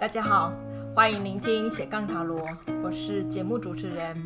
大家好，欢迎聆听斜杠塔罗，我是节目主持人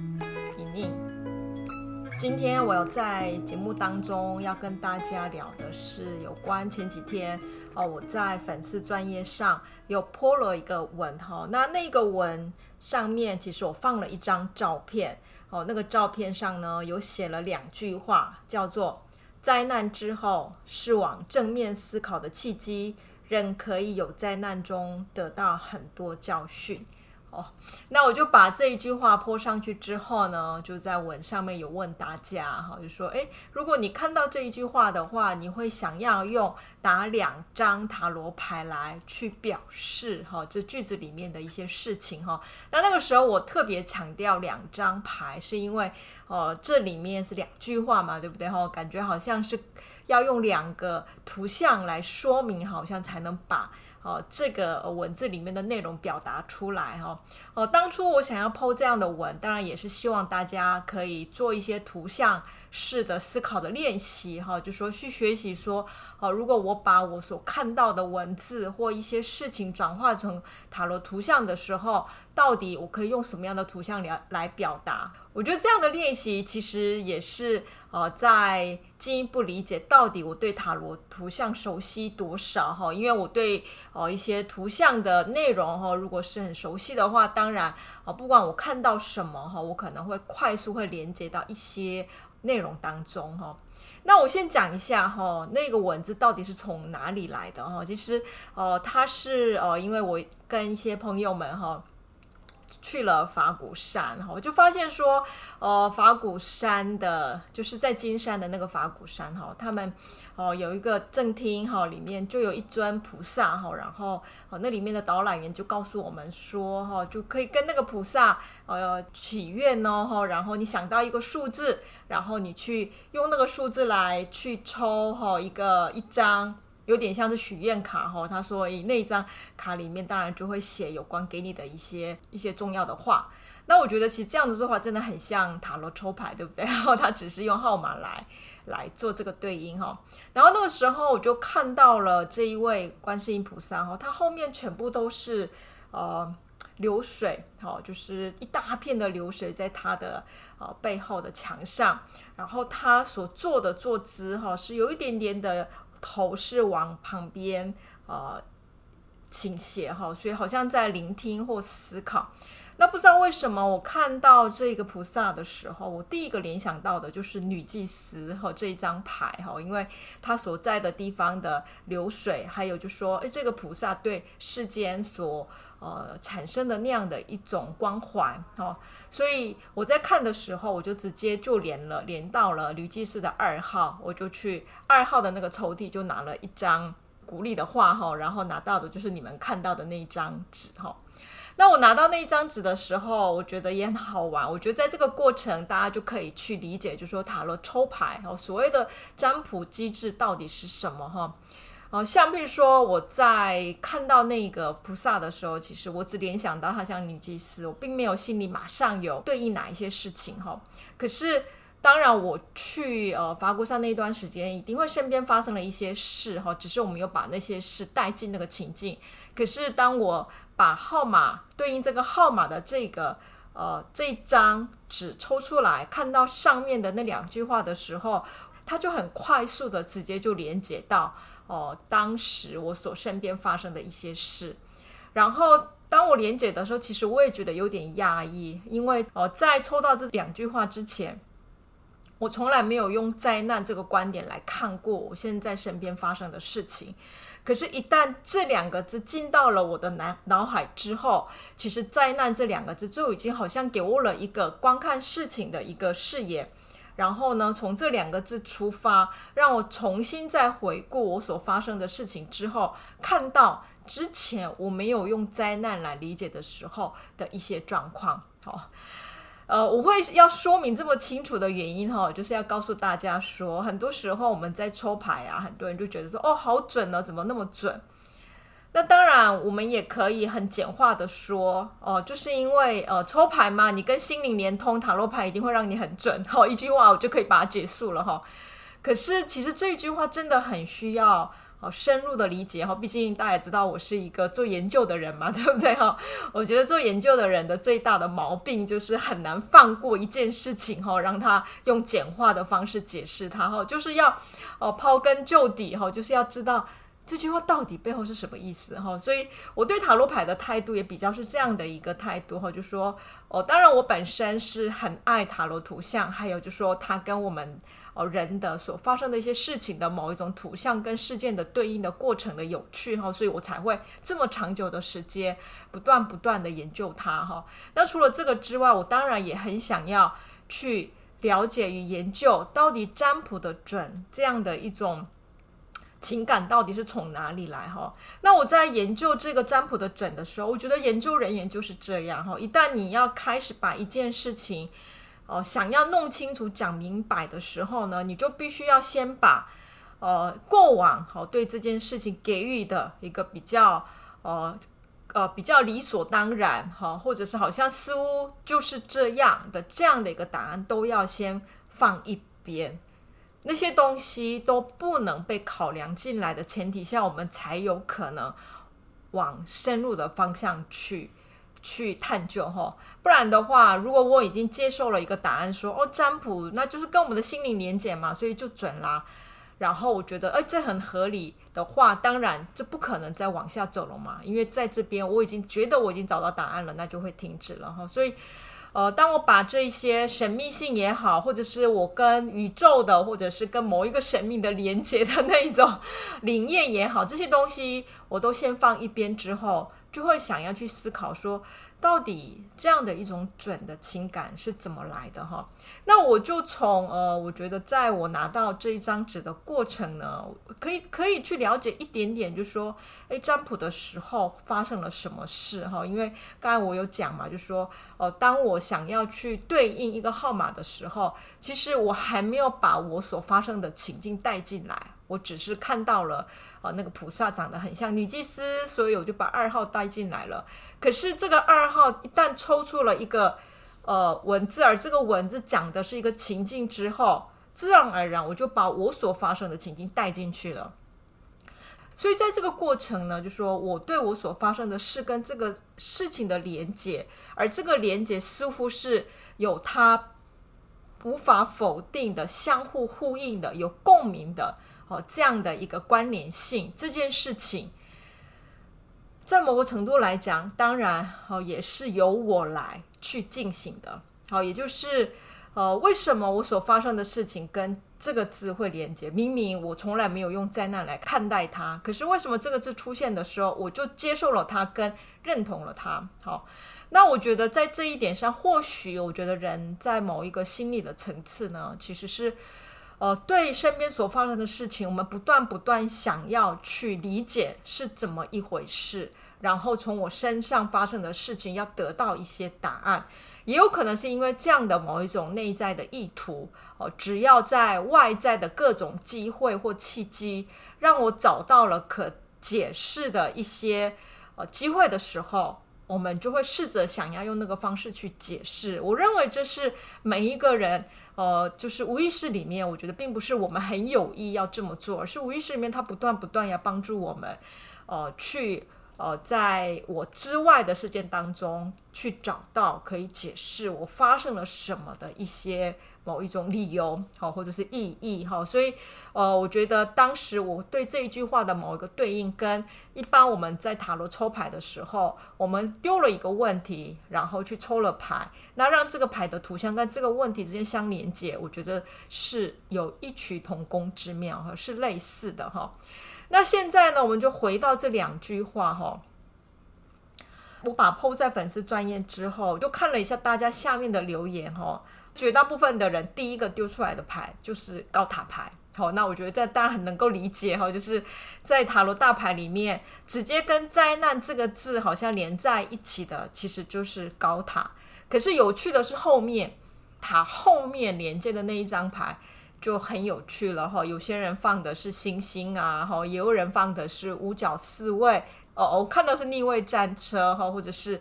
莹莹。今天我要在节目当中要跟大家聊的是有关前几天哦，我在粉丝专页上有 po 了一个文哈，那那个文上面其实我放了一张照片哦，那个照片上呢有写了两句话，叫做“灾难之后是往正面思考的契机”。人可以有灾难中得到很多教训。哦，那我就把这一句话泼上去之后呢，就在文上面有问大家哈，就说，诶，如果你看到这一句话的话，你会想要用哪两张塔罗牌来去表示哈这句子里面的一些事情哈？那那个时候我特别强调两张牌，是因为哦这里面是两句话嘛，对不对哈？感觉好像是要用两个图像来说明，好像才能把。哦，这个文字里面的内容表达出来哈。哦，当初我想要剖这样的文，当然也是希望大家可以做一些图像式的思考的练习哈。就说去学习说，哦，如果我把我所看到的文字或一些事情转化成塔罗图像的时候，到底我可以用什么样的图像来来表达？我觉得这样的练习其实也是呃，在进一步理解到底我对塔罗图像熟悉多少哈，因为我对呃一些图像的内容哈，如果是很熟悉的话，当然啊，不管我看到什么哈，我可能会快速会连接到一些内容当中哈。那我先讲一下哈，那个文字到底是从哪里来的哈？其实呃，它是呃，因为我跟一些朋友们哈。去了法鼓山，哈，我就发现说，呃，法鼓山的，就是在金山的那个法鼓山，哈，他们，哦，有一个正厅，哈，里面就有一尊菩萨，哈，然后，哦，那里面的导览员就告诉我们说，哈，就可以跟那个菩萨，呃，祈愿哦，哈，然后你想到一个数字，然后你去用那个数字来去抽，哈，一个一张。有点像是许愿卡哈，他说以，那张卡里面当然就会写有关给你的一些一些重要的话。那我觉得其实这样子做法真的很像塔罗抽牌，对不对？然后他只是用号码来来做这个对应哈。然后那个时候我就看到了这一位观世音菩萨哈，他后面全部都是呃流水，哈，就是一大片的流水在他的呃背后的墙上。然后他所坐的坐姿哈是有一点点的。头是往旁边呃倾斜哈，所以好像在聆听或思考。那不知道为什么，我看到这个菩萨的时候，我第一个联想到的就是女祭司和这一张牌哈，因为他所在的地方的流水，还有就说，诶，这个菩萨对世间所呃产生的那样的一种光环哈，所以我在看的时候，我就直接就连了连到了女祭司的二号，我就去二号的那个抽屉就拿了一张鼓励的话哈，然后拿到的就是你们看到的那一张纸哈。那我拿到那一张纸的时候，我觉得也很好玩。我觉得在这个过程，大家就可以去理解，就是说塔罗抽牌哈，所谓的占卜机制到底是什么哈？呃，像比如说我在看到那个菩萨的时候，其实我只联想到他像女祭司，我并没有心里马上有对应哪一些事情哈。可是当然我去呃法鼓山那一段时间，一定会身边发生了一些事哈，只是我们有把那些事带进那个情境。可是当我把号码对应这个号码的这个呃这一张纸抽出来，看到上面的那两句话的时候，它就很快速的直接就连接到哦、当时我所身边发生的一些事。然后当我连接的时候，其实我也觉得有点压抑，因为哦、在抽到这两句话之前，我从来没有用灾难这个观点来看过我现在身边发生的事情。可是，一旦这两个字进到了我的脑脑海之后，其实“灾难”这两个字就已经好像给我了一个观看事情的一个视野。然后呢，从这两个字出发，让我重新再回顾我所发生的事情之后，看到之前我没有用“灾难”来理解的时候的一些状况。好。呃，我会要说明这么清楚的原因哈，就是要告诉大家说，很多时候我们在抽牌啊，很多人就觉得说，哦，好准呢，怎么那么准？那当然，我们也可以很简化的说，哦，就是因为呃，抽牌嘛，你跟心灵连通，塔罗牌一定会让你很准，好，一句话我就可以把它结束了哈。可是其实这一句话真的很需要好深入的理解哈。毕竟大家也知道我是一个做研究的人嘛，对不对哈？我觉得做研究的人的最大的毛病就是很难放过一件事情哈，让他用简化的方式解释它哈，就是要哦刨根究底哈，就是要知道。这句话到底背后是什么意思哈？所以我对塔罗牌的态度也比较是这样的一个态度哈，就说哦，当然我本身是很爱塔罗图像，还有就说它跟我们哦人的所发生的一些事情的某一种图像跟事件的对应的过程的有趣哈，所以我才会这么长久的时间不断不断的研究它哈。那除了这个之外，我当然也很想要去了解与研究到底占卜的准这样的一种。情感到底是从哪里来哈？那我在研究这个占卜的准的时候，我觉得研究人员就是这样哈。一旦你要开始把一件事情哦、想要弄清楚、讲明白的时候呢，你就必须要先把呃过往好、对这件事情给予的一个比较呃呃比较理所当然哈、或者是好像似乎就是这样的这样的一个答案，都要先放一边。那些东西都不能被考量进来的前提下，我们才有可能往深入的方向去去探究哈。不然的话，如果我已经接受了一个答案说，哦占卜那就是跟我们的心灵连结嘛，所以就准啦。然后我觉得哎这很合理的话，当然这不可能再往下走了嘛，因为在这边我已经觉得我已经找到答案了，那就会停止了哈。所以。呃，当我把这些神秘性也好，或者是我跟宇宙的，或者是跟某一个神秘的连接的那一种 灵验也好，这些东西我都先放一边之后，就会想要去思考说。到底这样的一种准的情感是怎么来的哈？那我就从呃，我觉得在我拿到这一张纸的过程呢，可以可以去了解一点点，就说，诶，占卜的时候发生了什么事哈？因为刚才我有讲嘛，就说，呃，当我想要去对应一个号码的时候，其实我还没有把我所发生的情境带进来。我只是看到了，呃，那个菩萨长得很像女祭司，所以我就把二号带进来了。可是这个二号一旦抽出了一个呃文字，而这个文字讲的是一个情境之后，自然而然我就把我所发生的情境带进去了。所以在这个过程呢，就说我对我所发生的事跟这个事情的连接，而这个连接似乎是有它无法否定的、相互呼应的、有共鸣的。哦，这样的一个关联性，这件事情，在某个程度来讲，当然，哦，也是由我来去进行的。好，也就是，呃，为什么我所发生的事情跟这个字会连接？明明我从来没有用灾难来看待它，可是为什么这个字出现的时候，我就接受了它，跟认同了它？好，那我觉得在这一点上，或许我觉得人在某一个心理的层次呢，其实是。呃，对身边所发生的事情，我们不断不断想要去理解是怎么一回事，然后从我身上发生的事情要得到一些答案，也有可能是因为这样的某一种内在的意图。哦、只要在外在的各种机会或契机，让我找到了可解释的一些呃机会的时候，我们就会试着想要用那个方式去解释。我认为这是每一个人。呃，就是无意识里面，我觉得并不是我们很有意要这么做，而是无意识里面它不断不断要帮助我们，呃，去呃，在我之外的事件当中去找到可以解释我发生了什么的一些。某一种理由，好，或者是意义，哈，所以，呃，我觉得当时我对这一句话的某一个对应，跟一般我们在塔罗抽牌的时候，我们丢了一个问题，然后去抽了牌，那让这个牌的图像跟这个问题之间相连接，我觉得是有异曲同工之妙，哈，是类似的，哈。那现在呢，我们就回到这两句话，哈。我把 PO 在粉丝专页之后，就看了一下大家下面的留言，哈。绝大部分的人第一个丢出来的牌就是高塔牌，好，那我觉得这当然很能够理解哈，就是在塔罗大牌里面，直接跟灾难这个字好像连在一起的，其实就是高塔。可是有趣的是后面塔后面连接的那一张牌就很有趣了哈，有些人放的是星星啊，哈，也有人放的是五角四卫，哦，我看到是逆位战车哈，或者是。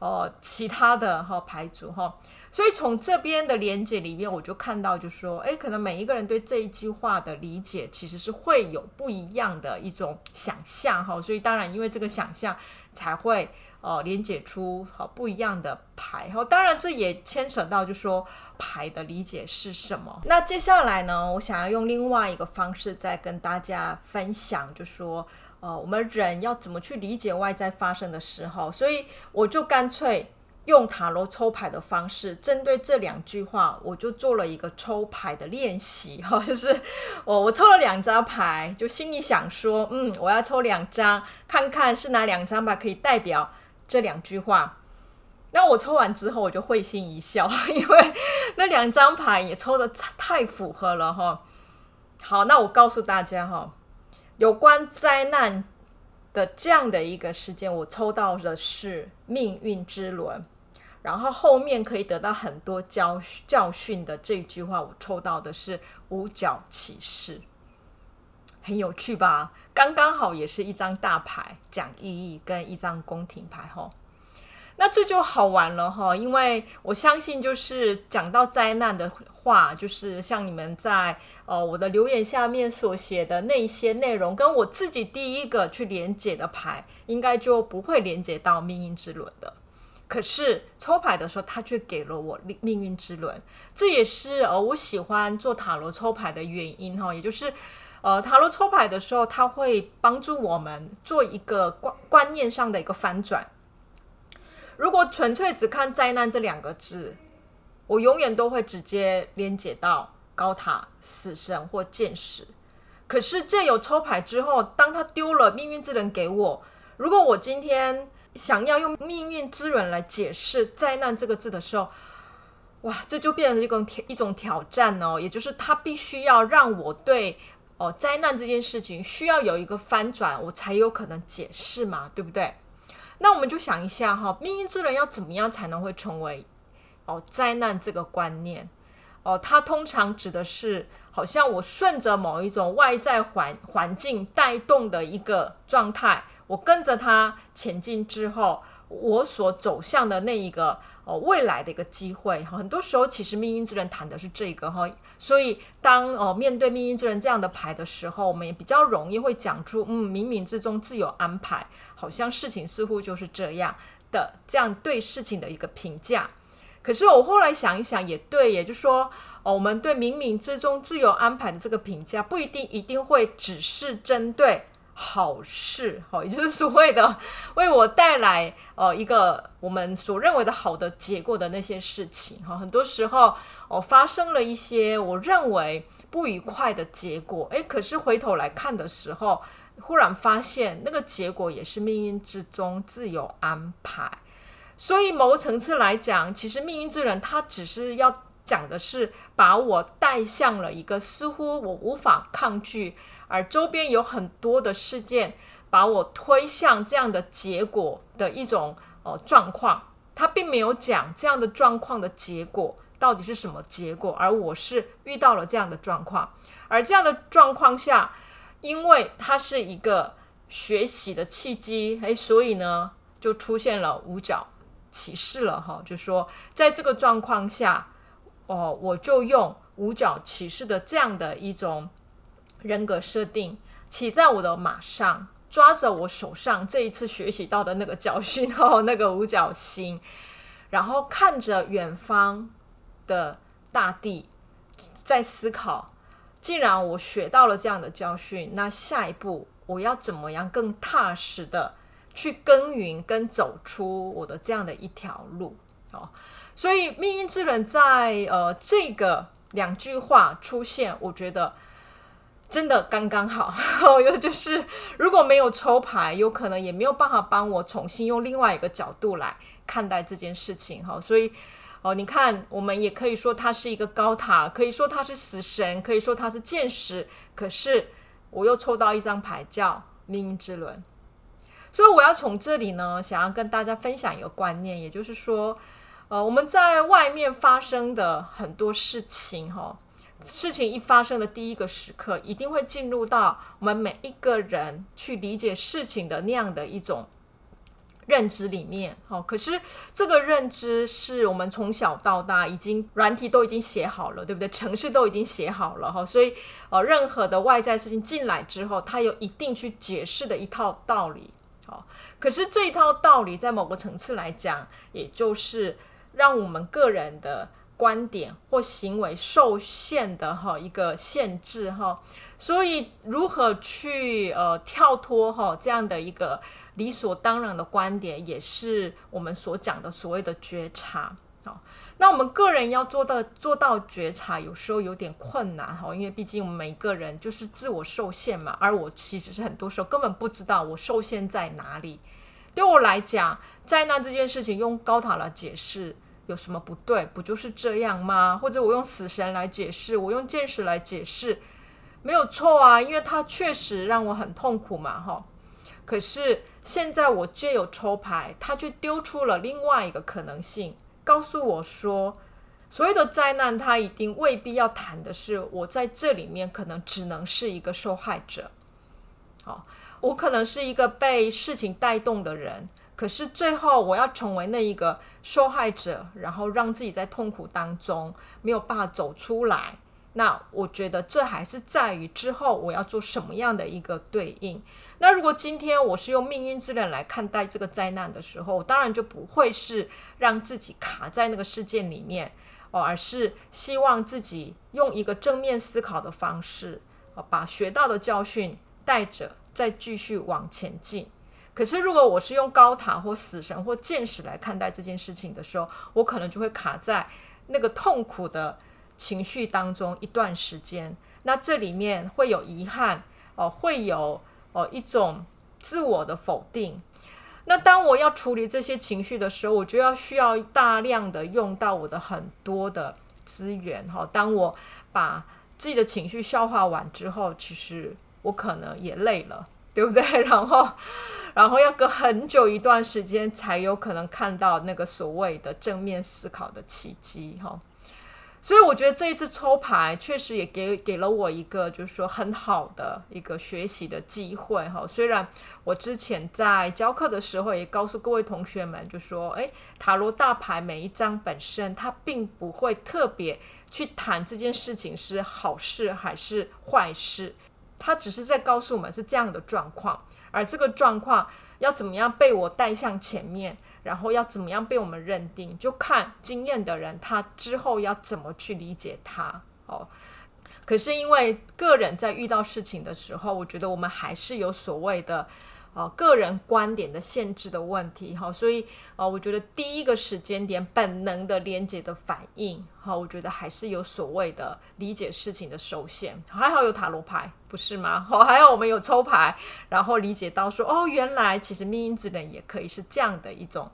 哦其他的哈牌组哈。所以从这边的连结里面，我就看到，就说，哎，可能每一个人对这一句话的理解，其实是会有不一样的一种想象哈。所以当然，因为这个想象，才会呃连结出好不一样的牌哈。当然，这也牵扯到，就说牌的理解是什么。那接下来呢，我想要用另外一个方式再跟大家分享，就说，呃，我们人要怎么去理解外在发生的时候。所以我就干脆。用塔罗抽牌的方式，针对这两句话，我就做了一个抽牌的练习哈，就是我我抽了两张牌，就心里想说，嗯，我要抽两张，看看是哪两张牌可以代表这两句话。那我抽完之后，我就会心一笑，因为那两张牌也抽得太符合了哈。好，那我告诉大家哈，有关灾难的这样的一个事件，我抽到的是命运之轮。然后后面可以得到很多教教训的这句话，我抽到的是五角骑士，很有趣吧？刚刚好也是一张大牌讲意义跟一张宫廷牌哈，那这就好玩了哈，因为我相信就是讲到灾难的话，就是像你们在呃我的留言下面所写的那些内容，跟我自己第一个去连接的牌，应该就不会连接到命运之轮的。可是抽牌的时候，他却给了我命运之轮，这也是呃我喜欢做塔罗抽牌的原因哈，也就是呃塔罗抽牌的时候，它会帮助我们做一个观观念上的一个翻转。如果纯粹只看灾难这两个字，我永远都会直接连接到高塔、死神或剑士。可是借有抽牌之后，当他丢了命运之轮给我，如果我今天。想要用命运之轮来解释“灾难”这个字的时候，哇，这就变成一种一种挑战哦。也就是他必须要让我对哦灾难这件事情需要有一个翻转，我才有可能解释嘛，对不对？那我们就想一下哈，命运之轮要怎么样才能会成为哦灾难这个观念？哦，它通常指的是好像我顺着某一种外在环环境带动的一个状态。我跟着它前进之后，我所走向的那一个哦未来的一个机会，很多时候其实命运之轮谈的是这个哈，所以当哦面对命运之轮这样的牌的时候，我们也比较容易会讲出嗯冥冥之中自有安排，好像事情似乎就是这样的这样对事情的一个评价。可是我后来想一想，也对，也就是说，哦，我们对冥冥之中自有安排的这个评价，不一定一定会只是针对。好事，好，也就是所谓的为我带来呃一个我们所认为的好的结果的那些事情，哈，很多时候哦发生了一些我认为不愉快的结果，诶，可是回头来看的时候，忽然发现那个结果也是命运之中自有安排，所以某个层次来讲，其实命运之人他只是要。讲的是把我带向了一个似乎我无法抗拒，而周边有很多的事件把我推向这样的结果的一种呃状况。他并没有讲这样的状况的结果到底是什么结果，而我是遇到了这样的状况，而这样的状况下，因为它是一个学习的契机，诶，所以呢就出现了五角启示了哈，就说在这个状况下。哦，我就用五角启示的这样的一种人格设定，骑在我的马上，抓着我手上这一次学习到的那个教训哦，那个五角星，然后看着远方的大地，在思考，既然我学到了这样的教训，那下一步我要怎么样更踏实的去耕耘跟走出我的这样的一条路哦。所以命运之轮在呃这个两句话出现，我觉得真的刚刚好。又就是如果没有抽牌，有可能也没有办法帮我重新用另外一个角度来看待这件事情哈。所以哦、你看，我们也可以说它是一个高塔，可以说它是死神，可以说它是剑士。可是我又抽到一张牌叫命运之轮，所以我要从这里呢，想要跟大家分享一个观念，也就是说。呃，我们在外面发生的很多事情，哈，事情一发生的第一个时刻，一定会进入到我们每一个人去理解事情的那样的一种认知里面，好，可是这个认知是我们从小到大已经软体都已经写好了，对不对？程式都已经写好了哈，所以呃，任何的外在事情进来之后，它有一定去解释的一套道理，好，可是这一套道理在某个层次来讲，也就是让我们个人的观点或行为受限的哈一个限制哈，所以如何去呃跳脱哈这样的一个。理所当然的观点，也是我们所讲的所谓的觉察。好，那我们个人要做到做到觉察，有时候有点困难哈，因为毕竟每个人就是自我受限嘛。而我其实是很多时候根本不知道我受限在哪里。对我来讲，灾难这件事情用高塔来解释有什么不对？不就是这样吗？或者我用死神来解释，我用见识来解释，没有错啊，因为它确实让我很痛苦嘛，哈。可是现在我借有抽牌，他却丢出了另外一个可能性，告诉我说，所谓的灾难，他一定未必要谈的是我在这里面可能只能是一个受害者。好，我可能是一个被事情带动的人，可是最后我要成为那一个受害者，然后让自己在痛苦当中没有办法走出来。那我觉得这还是在于之后我要做什么样的一个对应。那如果今天我是用命运之轮来看待这个灾难的时候，我当然就不会是让自己卡在那个事件里面哦，而是希望自己用一个正面思考的方式，把学到的教训带着再继续往前进。可是如果我是用高塔或死神或剑士来看待这件事情的时候，我可能就会卡在那个痛苦的。情绪当中一段时间，那这里面会有遗憾哦，会有哦一种自我的否定。那当我要处理这些情绪的时候，我就要需要大量的用到我的很多的资源哈。当我把自己的情绪消化完之后，其实我可能也累了，对不对？然后，然后要隔很久一段时间才有可能看到那个所谓的正面思考的契机哈。所以我觉得这一次抽牌确实也给给了我一个，就是说很好的一个学习的机会哈。虽然我之前在教课的时候也告诉各位同学们，就说，诶，塔罗大牌每一张本身它并不会特别去谈这件事情是好事还是坏事，他只是在告诉我们是这样的状况，而这个状况要怎么样被我带向前面。然后要怎么样被我们认定，就看经验的人他之后要怎么去理解他哦。可是因为个人在遇到事情的时候，我觉得我们还是有所谓的。啊，个人观点的限制的问题，哈，所以啊，我觉得第一个时间点本能的连接的反应，哈，我觉得还是有所谓的理解事情的受限。还好有塔罗牌，不是吗？好，还好我们有抽牌，然后理解到说，哦，原来其实命运之轮也可以是这样的一种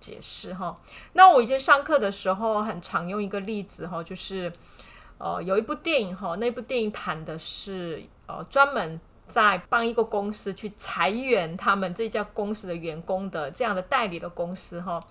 解释，哈。那我以前上课的时候，很常用一个例子，哈，就是呃，有一部电影，哈，那部电影谈的是呃，专门。在帮一个公司去裁员，他们这家公司的员工的这样的代理的公司哈，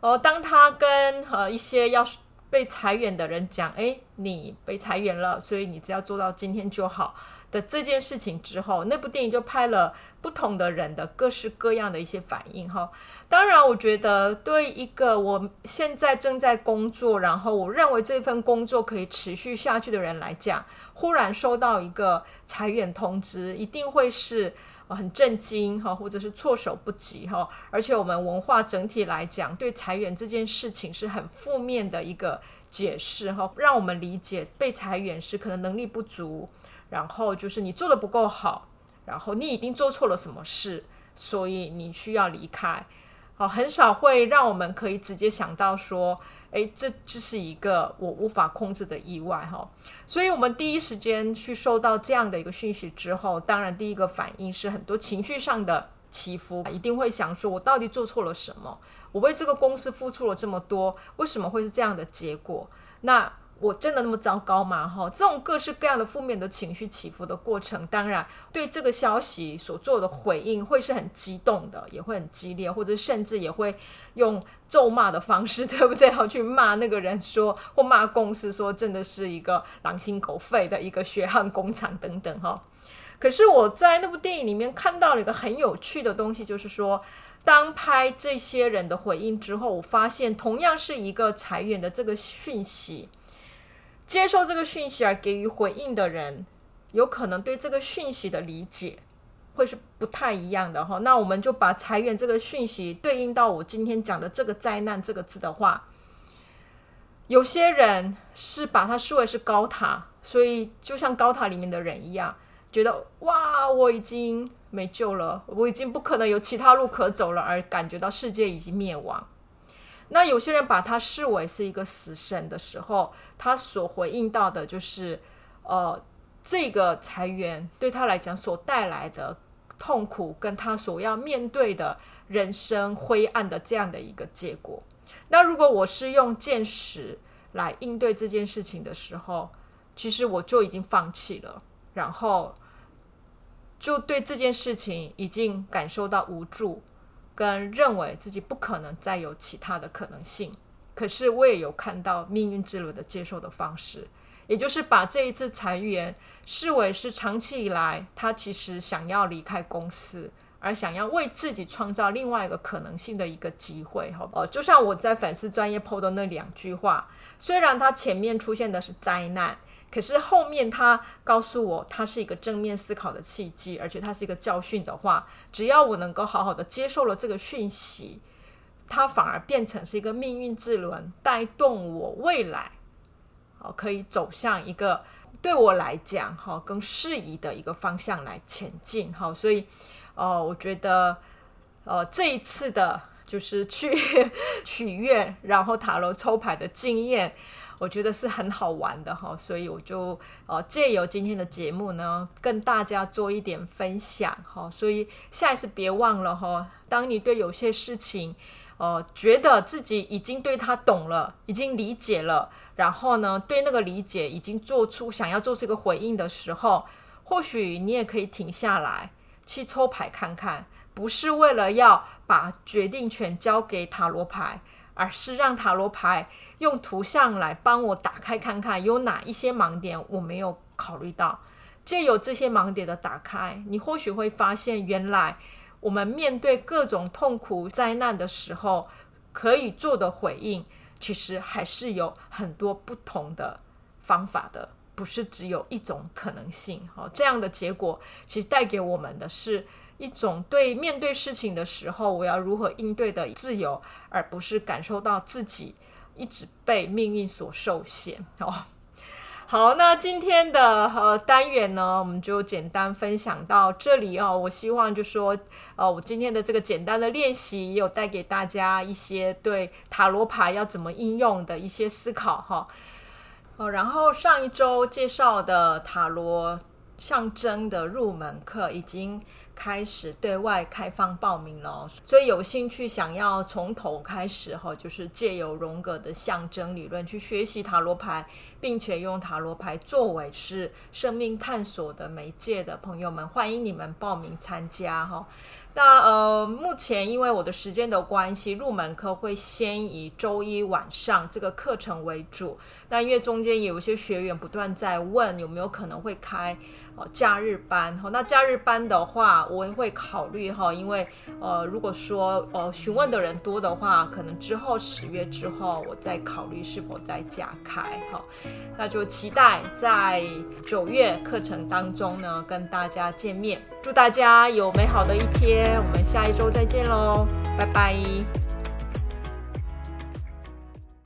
哦，当他跟呃一些要被裁员的人讲，诶，你被裁员了，所以你只要做到今天就好。的这件事情之后，那部电影就拍了不同的人的各式各样的一些反应哈。当然，我觉得对一个我现在正在工作，然后我认为这份工作可以持续下去的人来讲，忽然收到一个裁员通知，一定会是很震惊哈，或者是措手不及哈。而且我们文化整体来讲，对裁员这件事情是很负面的一个解释哈，让我们理解被裁员是可能能力不足。然后就是你做的不够好，然后你已经做错了什么事，所以你需要离开。好，很少会让我们可以直接想到说，诶，这这是一个我无法控制的意外哈。所以我们第一时间去收到这样的一个讯息之后，当然第一个反应是很多情绪上的起伏，一定会想说，我到底做错了什么？我为这个公司付出了这么多，为什么会是这样的结果？那。我真的那么糟糕吗？哈，这种各式各样的负面的情绪起伏的过程，当然对这个消息所做的回应会是很激动的，也会很激烈，或者甚至也会用咒骂的方式，对不对？好，去骂那个人说，或骂公司说，真的是一个狼心狗肺的一个血汗工厂等等哈。可是我在那部电影里面看到了一个很有趣的东西，就是说。当拍这些人的回应之后，我发现同样是一个裁员的这个讯息，接受这个讯息而给予回应的人，有可能对这个讯息的理解会是不太一样的哈。那我们就把裁员这个讯息对应到我今天讲的这个灾难这个字的话，有些人是把它视为是高塔，所以就像高塔里面的人一样，觉得哇，我已经。没救了，我已经不可能有其他路可走了，而感觉到世界已经灭亡。那有些人把他视为是一个死神的时候，他所回应到的就是，呃，这个裁员对他来讲所带来的痛苦，跟他所要面对的人生灰暗的这样的一个结果。那如果我是用见识来应对这件事情的时候，其实我就已经放弃了，然后。就对这件事情已经感受到无助，跟认为自己不可能再有其他的可能性。可是我也有看到命运之轮的接受的方式，也就是把这一次裁员视为是长期以来他其实想要离开公司，而想要为自己创造另外一个可能性的一个机会。好，哦，就像我在粉丝专业 po 的那两句话，虽然它前面出现的是灾难。可是后面他告诉我，他是一个正面思考的契机，而且他是一个教训的话，只要我能够好好的接受了这个讯息，它反而变成是一个命运之轮，带动我未来，好，可以走向一个对我来讲哈更适宜的一个方向来前进，好，所以哦，我觉得呃这一次的就是去许愿，然后塔罗抽牌的经验。我觉得是很好玩的哈，所以我就呃借由今天的节目呢，跟大家做一点分享哈。所以下一次别忘了哈，当你对有些事情，呃，觉得自己已经对他懂了，已经理解了，然后呢，对那个理解已经做出想要做这个回应的时候，或许你也可以停下来去抽牌看看，不是为了要把决定权交给塔罗牌。而是让塔罗牌用图像来帮我打开看看有哪一些盲点我没有考虑到，借由这些盲点的打开，你或许会发现，原来我们面对各种痛苦灾难的时候，可以做的回应，其实还是有很多不同的方法的，不是只有一种可能性。好，这样的结果其实带给我们的是。一种对面对事情的时候，我要如何应对的自由，而不是感受到自己一直被命运所受限 哦。好，那今天的呃单元呢，我们就简单分享到这里哦。我希望就说，呃，我今天的这个简单的练习，也有带给大家一些对塔罗牌要怎么应用的一些思考哈。哦，然后上一周介绍的塔罗象征的入门课已经开始对外开放报名了，所以有兴趣想要从头开始哈，就是借由荣格的象征理论去学习塔罗牌，并且用塔罗牌作为是生命探索的媒介的朋友们，欢迎你们报名参加哈。那呃，目前因为我的时间的关系，入门课会先以周一晚上这个课程为主。那因为中间也有一些学员不断在问有没有可能会开哦假日班哈，那假日班的话。我也会考虑哈，因为呃，如果说呃询问的人多的话，可能之后十月之后，我再考虑是否再加开哈。那就期待在九月课程当中呢，跟大家见面。祝大家有美好的一天，我们下一周再见喽，拜拜。